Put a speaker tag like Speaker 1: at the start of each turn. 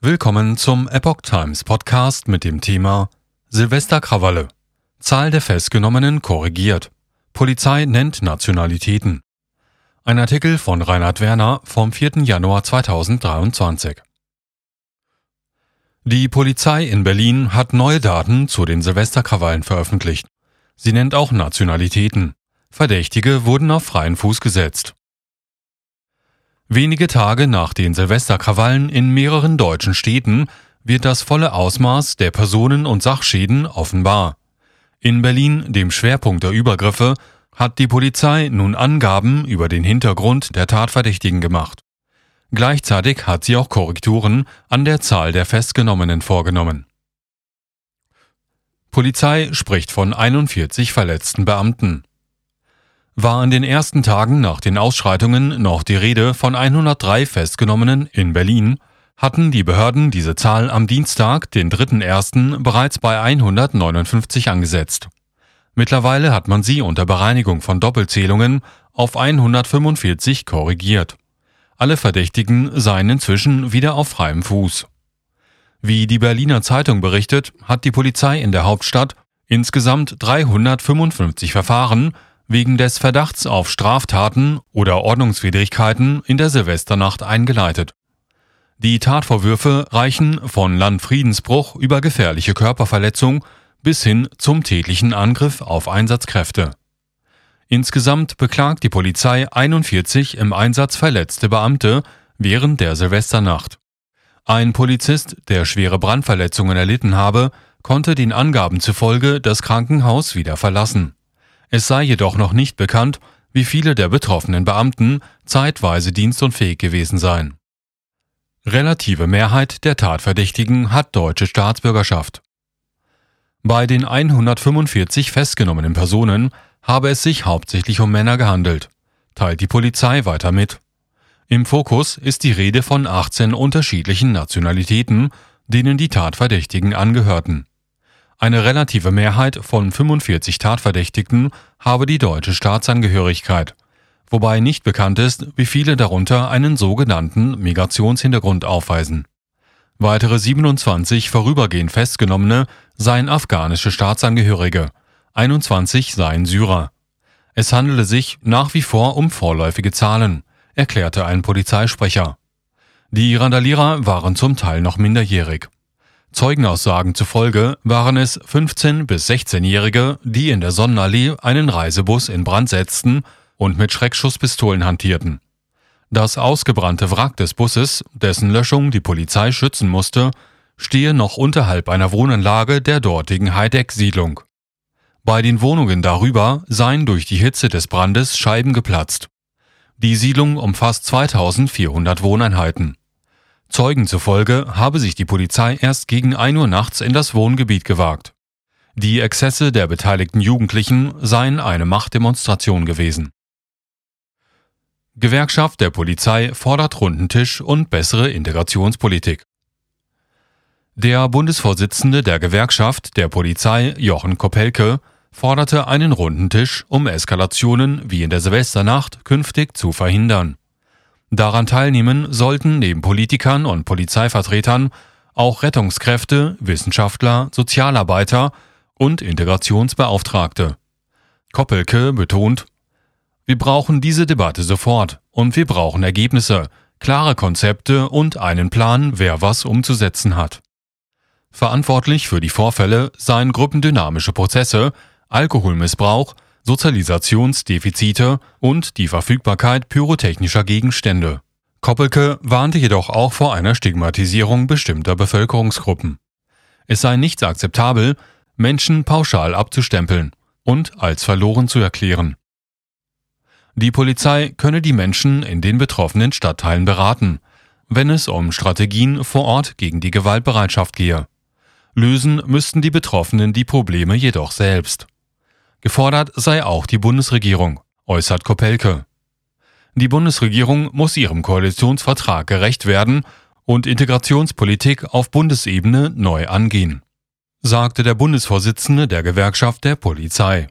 Speaker 1: Willkommen zum Epoch Times Podcast mit dem Thema Silvesterkrawalle. Zahl der Festgenommenen korrigiert. Polizei nennt Nationalitäten. Ein Artikel von Reinhard Werner vom 4. Januar 2023. Die Polizei in Berlin hat neue Daten zu den Silvesterkrawallen veröffentlicht. Sie nennt auch Nationalitäten. Verdächtige wurden auf freien Fuß gesetzt. Wenige Tage nach den Silvesterkrawallen in mehreren deutschen Städten wird das volle Ausmaß der Personen- und Sachschäden offenbar. In Berlin, dem Schwerpunkt der Übergriffe, hat die Polizei nun Angaben über den Hintergrund der Tatverdächtigen gemacht. Gleichzeitig hat sie auch Korrekturen an der Zahl der Festgenommenen vorgenommen. Polizei spricht von 41 verletzten Beamten war in den ersten Tagen nach den Ausschreitungen noch die Rede von 103 Festgenommenen in Berlin, hatten die Behörden diese Zahl am Dienstag, den 3.1., bereits bei 159 angesetzt. Mittlerweile hat man sie unter Bereinigung von Doppelzählungen auf 145 korrigiert. Alle Verdächtigen seien inzwischen wieder auf freiem Fuß. Wie die Berliner Zeitung berichtet, hat die Polizei in der Hauptstadt insgesamt 355 Verfahren wegen des Verdachts auf Straftaten oder Ordnungswidrigkeiten in der Silvesternacht eingeleitet. Die Tatvorwürfe reichen von Landfriedensbruch über gefährliche Körperverletzung bis hin zum tätlichen Angriff auf Einsatzkräfte. Insgesamt beklagt die Polizei 41 im Einsatz verletzte Beamte während der Silvesternacht. Ein Polizist, der schwere Brandverletzungen erlitten habe, konnte den Angaben zufolge das Krankenhaus wieder verlassen. Es sei jedoch noch nicht bekannt, wie viele der betroffenen Beamten zeitweise dienstunfähig gewesen seien. Relative Mehrheit der Tatverdächtigen hat deutsche Staatsbürgerschaft. Bei den 145 festgenommenen Personen habe es sich hauptsächlich um Männer gehandelt, teilt die Polizei weiter mit. Im Fokus ist die Rede von 18 unterschiedlichen Nationalitäten, denen die Tatverdächtigen angehörten. Eine relative Mehrheit von 45 Tatverdächtigten habe die deutsche Staatsangehörigkeit, wobei nicht bekannt ist, wie viele darunter einen sogenannten Migrationshintergrund aufweisen. Weitere 27 vorübergehend Festgenommene seien afghanische Staatsangehörige, 21 seien Syrer. Es handele sich nach wie vor um vorläufige Zahlen, erklärte ein Polizeisprecher. Die Randalierer waren zum Teil noch minderjährig. Zeugenaussagen zufolge waren es 15- bis 16-Jährige, die in der Sonnenallee einen Reisebus in Brand setzten und mit Schreckschusspistolen hantierten. Das ausgebrannte Wrack des Busses, dessen Löschung die Polizei schützen musste, stehe noch unterhalb einer Wohnanlage der dortigen Heideck-Siedlung. Bei den Wohnungen darüber seien durch die Hitze des Brandes Scheiben geplatzt. Die Siedlung umfasst 2400 Wohneinheiten. Zeugen zufolge habe sich die Polizei erst gegen 1 Uhr nachts in das Wohngebiet gewagt. Die Exzesse der beteiligten Jugendlichen seien eine Machtdemonstration gewesen. Gewerkschaft der Polizei fordert Rundentisch und bessere Integrationspolitik. Der Bundesvorsitzende der Gewerkschaft der Polizei, Jochen Kopelke, forderte einen Rundentisch, um Eskalationen wie in der Silvesternacht künftig zu verhindern. Daran teilnehmen sollten neben Politikern und Polizeivertretern auch Rettungskräfte, Wissenschaftler, Sozialarbeiter und Integrationsbeauftragte. Koppelke betont, wir brauchen diese Debatte sofort und wir brauchen Ergebnisse, klare Konzepte und einen Plan, wer was umzusetzen hat. Verantwortlich für die Vorfälle seien gruppendynamische Prozesse, Alkoholmissbrauch, Sozialisationsdefizite und die Verfügbarkeit pyrotechnischer Gegenstände. Koppelke warnte jedoch auch vor einer Stigmatisierung bestimmter Bevölkerungsgruppen. Es sei nicht akzeptabel, Menschen pauschal abzustempeln und als verloren zu erklären. Die Polizei könne die Menschen in den betroffenen Stadtteilen beraten, wenn es um Strategien vor Ort gegen die Gewaltbereitschaft gehe. Lösen müssten die Betroffenen die Probleme jedoch selbst. Gefordert sei auch die Bundesregierung, äußert Kopelke. Die Bundesregierung muss ihrem Koalitionsvertrag gerecht werden und Integrationspolitik auf Bundesebene neu angehen, sagte der Bundesvorsitzende der Gewerkschaft der Polizei.